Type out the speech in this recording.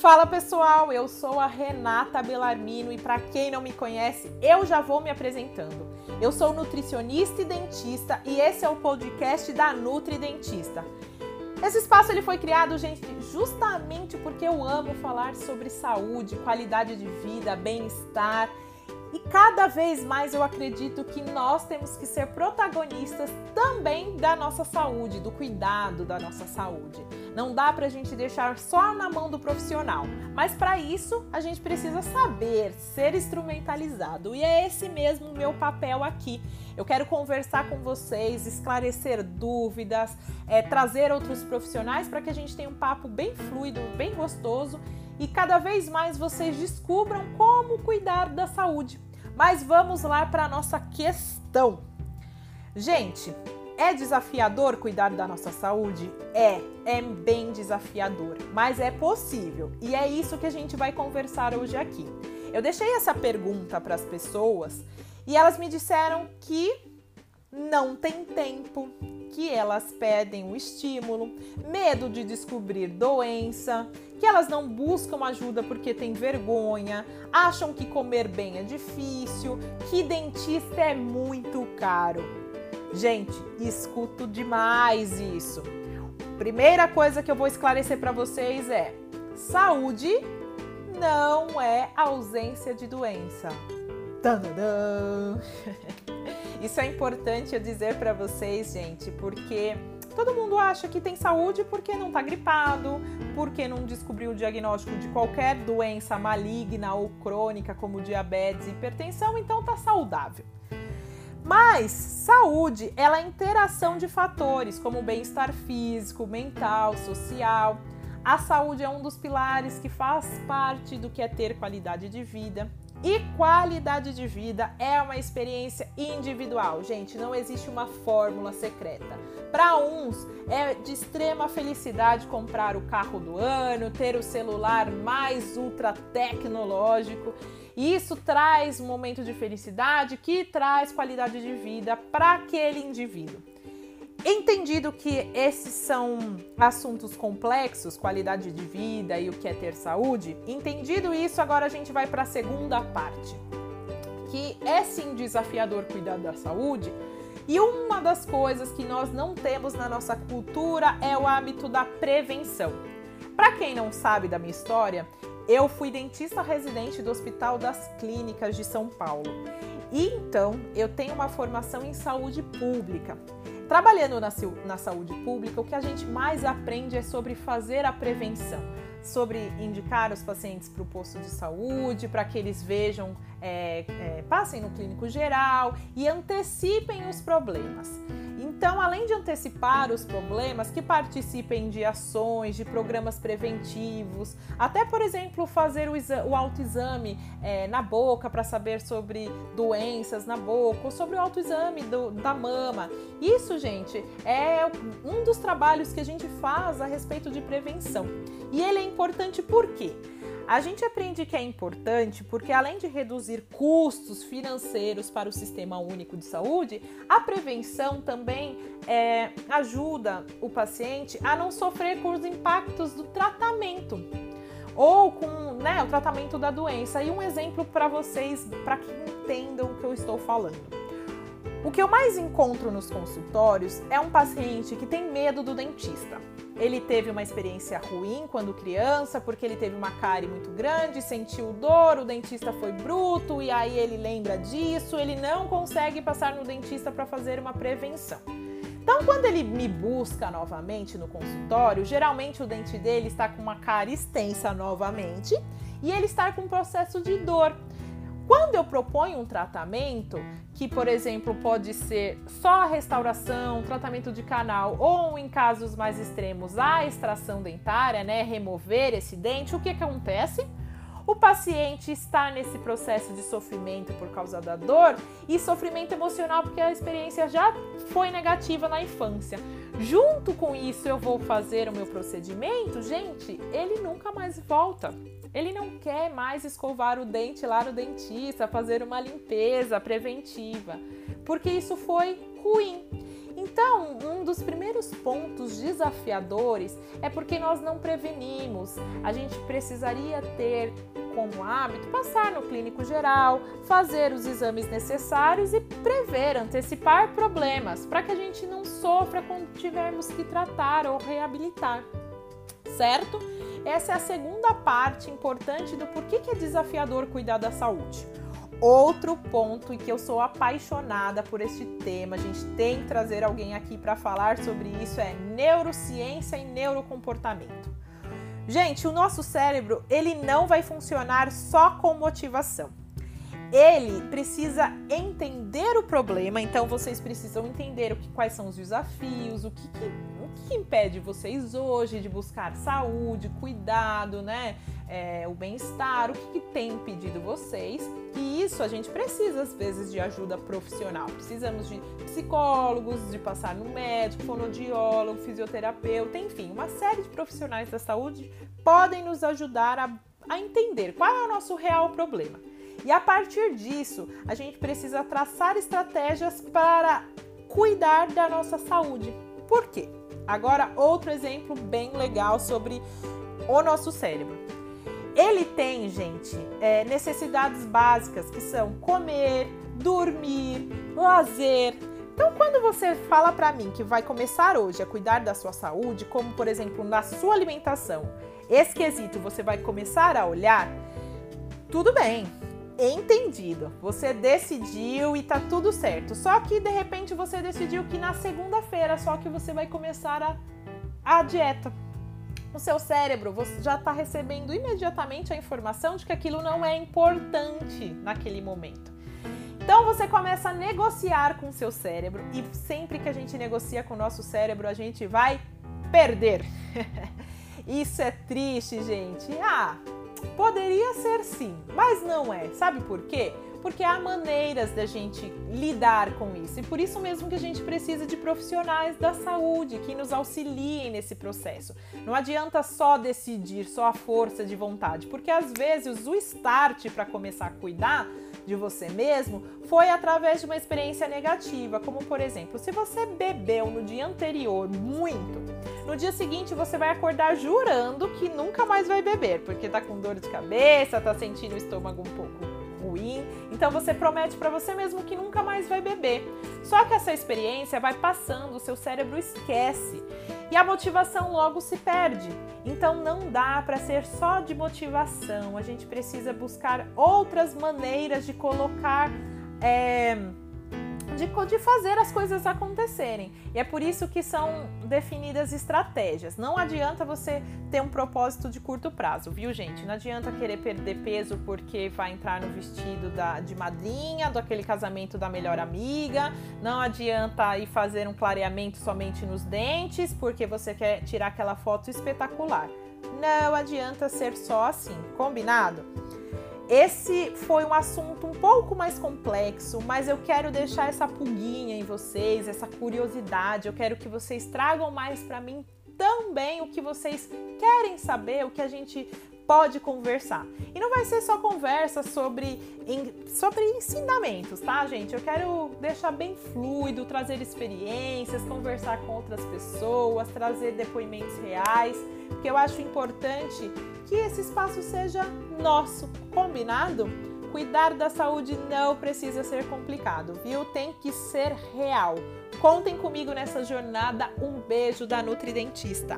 Fala pessoal, eu sou a Renata Belarmino e para quem não me conhece, eu já vou me apresentando. Eu sou nutricionista e dentista e esse é o podcast da Nutri Dentista. Esse espaço ele foi criado, gente, justamente porque eu amo falar sobre saúde, qualidade de vida, bem-estar e cada vez mais eu acredito que nós temos que ser protagonistas também da nossa saúde, do cuidado da nossa saúde. Não dá para a gente deixar só na mão do profissional, mas para isso a gente precisa saber ser instrumentalizado e é esse mesmo meu papel aqui. Eu quero conversar com vocês, esclarecer dúvidas, é, trazer outros profissionais para que a gente tenha um papo bem fluido, bem gostoso e cada vez mais vocês descubram como cuidar da saúde. Mas vamos lá para a nossa questão. Gente, é desafiador cuidar da nossa saúde? É, é bem desafiador, mas é possível e é isso que a gente vai conversar hoje aqui. Eu deixei essa pergunta para as pessoas e elas me disseram que não tem tempo, que elas pedem o estímulo, medo de descobrir doença, que elas não buscam ajuda porque têm vergonha, acham que comer bem é difícil, que dentista é muito caro. Gente, escuto demais isso. Primeira coisa que eu vou esclarecer para vocês é: saúde não é ausência de doença. Tadadã. Isso é importante eu dizer para vocês, gente, porque todo mundo acha que tem saúde porque não está gripado, porque não descobriu o diagnóstico de qualquer doença maligna ou crônica, como diabetes e hipertensão, então está saudável. Mas saúde, ela é interação de fatores como bem-estar físico, mental, social. A saúde é um dos pilares que faz parte do que é ter qualidade de vida. E qualidade de vida é uma experiência individual, gente, não existe uma fórmula secreta. Para uns é de extrema felicidade comprar o carro do ano, ter o celular mais ultra tecnológico. Isso traz um momento de felicidade que traz qualidade de vida para aquele indivíduo. Entendido que esses são assuntos complexos, qualidade de vida e o que é ter saúde, entendido isso, agora a gente vai para a segunda parte, que é sim desafiador cuidar da saúde. E uma das coisas que nós não temos na nossa cultura é o hábito da prevenção. Para quem não sabe da minha história, eu fui dentista residente do Hospital das Clínicas de São Paulo. E então eu tenho uma formação em saúde pública. Trabalhando na, na saúde pública, o que a gente mais aprende é sobre fazer a prevenção, sobre indicar os pacientes para o posto de saúde, para que eles vejam, é, é, passem no clínico geral e antecipem os problemas. Então, além de antecipar os problemas, que participem de ações, de programas preventivos, até, por exemplo, fazer o, o autoexame é, na boca para saber sobre doenças na boca, ou sobre o autoexame da mama. Isso, gente, é um dos trabalhos que a gente faz a respeito de prevenção. E ele é importante por quê? A gente aprende que é importante porque, além de reduzir custos financeiros para o Sistema Único de Saúde, a prevenção também é, ajuda o paciente a não sofrer com os impactos do tratamento ou com né, o tratamento da doença. E um exemplo para vocês, para que entendam o que eu estou falando. O que eu mais encontro nos consultórios é um paciente que tem medo do dentista. Ele teve uma experiência ruim quando criança, porque ele teve uma cárie muito grande, sentiu dor, o dentista foi bruto e aí ele lembra disso, ele não consegue passar no dentista para fazer uma prevenção. Então, quando ele me busca novamente no consultório, geralmente o dente dele está com uma cárie extensa novamente e ele está com um processo de dor. Quando eu proponho um tratamento, que por exemplo pode ser só a restauração, tratamento de canal ou em casos mais extremos a extração dentária, né, remover esse dente, o que, que acontece? O paciente está nesse processo de sofrimento por causa da dor e sofrimento emocional porque a experiência já foi negativa na infância. Junto com isso, eu vou fazer o meu procedimento, gente, ele nunca mais volta. Ele não quer mais escovar o dente lá no dentista, fazer uma limpeza preventiva, porque isso foi ruim. Então, um dos primeiros pontos desafiadores é porque nós não prevenimos. A gente precisaria ter como hábito passar no clínico geral, fazer os exames necessários e prever, antecipar problemas, para que a gente não sofra quando tivermos que tratar ou reabilitar. Certo? Essa é a segunda parte importante do porquê que é desafiador cuidar da saúde. Outro ponto em que eu sou apaixonada por este tema, a gente tem que trazer alguém aqui para falar sobre isso, é neurociência e neurocomportamento. Gente, o nosso cérebro, ele não vai funcionar só com motivação. Ele precisa entender o problema, então vocês precisam entender o que, quais são os desafios, o que, que, que impede vocês hoje de buscar saúde, cuidado, né? é, o bem-estar, o que, que tem impedido vocês. E isso a gente precisa, às vezes, de ajuda profissional. Precisamos de psicólogos, de passar no médico, fonoaudiólogo, fisioterapeuta, enfim, uma série de profissionais da saúde podem nos ajudar a, a entender qual é o nosso real problema. E a partir disso, a gente precisa traçar estratégias para cuidar da nossa saúde. Por quê? Agora, outro exemplo bem legal sobre o nosso cérebro. Ele tem, gente, é, necessidades básicas que são comer, dormir, lazer. Então, quando você fala para mim que vai começar hoje a cuidar da sua saúde, como por exemplo na sua alimentação, esse quesito você vai começar a olhar, tudo bem, entendido. Você decidiu e tá tudo certo. Só que de repente você decidiu que na segunda-feira só que você vai começar a, a dieta o seu cérebro você já está recebendo imediatamente a informação de que aquilo não é importante naquele momento. Então você começa a negociar com o seu cérebro e sempre que a gente negocia com o nosso cérebro, a gente vai perder. Isso é triste, gente. Ah, poderia ser sim, mas não é. Sabe por quê? Porque há maneiras da gente lidar com isso. E por isso mesmo que a gente precisa de profissionais da saúde que nos auxiliem nesse processo. Não adianta só decidir, só a força de vontade, porque às vezes o start para começar a cuidar de você mesmo foi através de uma experiência negativa, como por exemplo, se você bebeu no dia anterior muito, no dia seguinte você vai acordar jurando que nunca mais vai beber, porque tá com dor de cabeça, tá sentindo o estômago um pouco ruim. Então você promete para você mesmo que nunca mais vai beber. Só que essa experiência vai passando, o seu cérebro esquece e a motivação logo se perde. Então não dá para ser só de motivação. A gente precisa buscar outras maneiras de colocar é, de, de fazer as coisas acontecerem. E é por isso que são definidas estratégias. Não adianta você ter um propósito de curto prazo, viu, gente? Não adianta querer perder peso porque vai entrar no vestido da, de madrinha, do aquele casamento da melhor amiga. Não adianta ir fazer um clareamento somente nos dentes porque você quer tirar aquela foto espetacular. Não adianta ser só assim, combinado? Esse foi um assunto um pouco mais complexo, mas eu quero deixar essa pulguinha em vocês, essa curiosidade. Eu quero que vocês tragam mais para mim também o que vocês querem saber, o que a gente pode conversar. E não vai ser só conversa sobre, sobre ensinamentos, tá, gente? Eu quero deixar bem fluido, trazer experiências, conversar com outras pessoas, trazer depoimentos reais, porque eu acho importante que esse espaço seja nosso, combinado? Cuidar da saúde não precisa ser complicado, viu? Tem que ser real. Contem comigo nessa jornada. Um beijo da Nutridentista.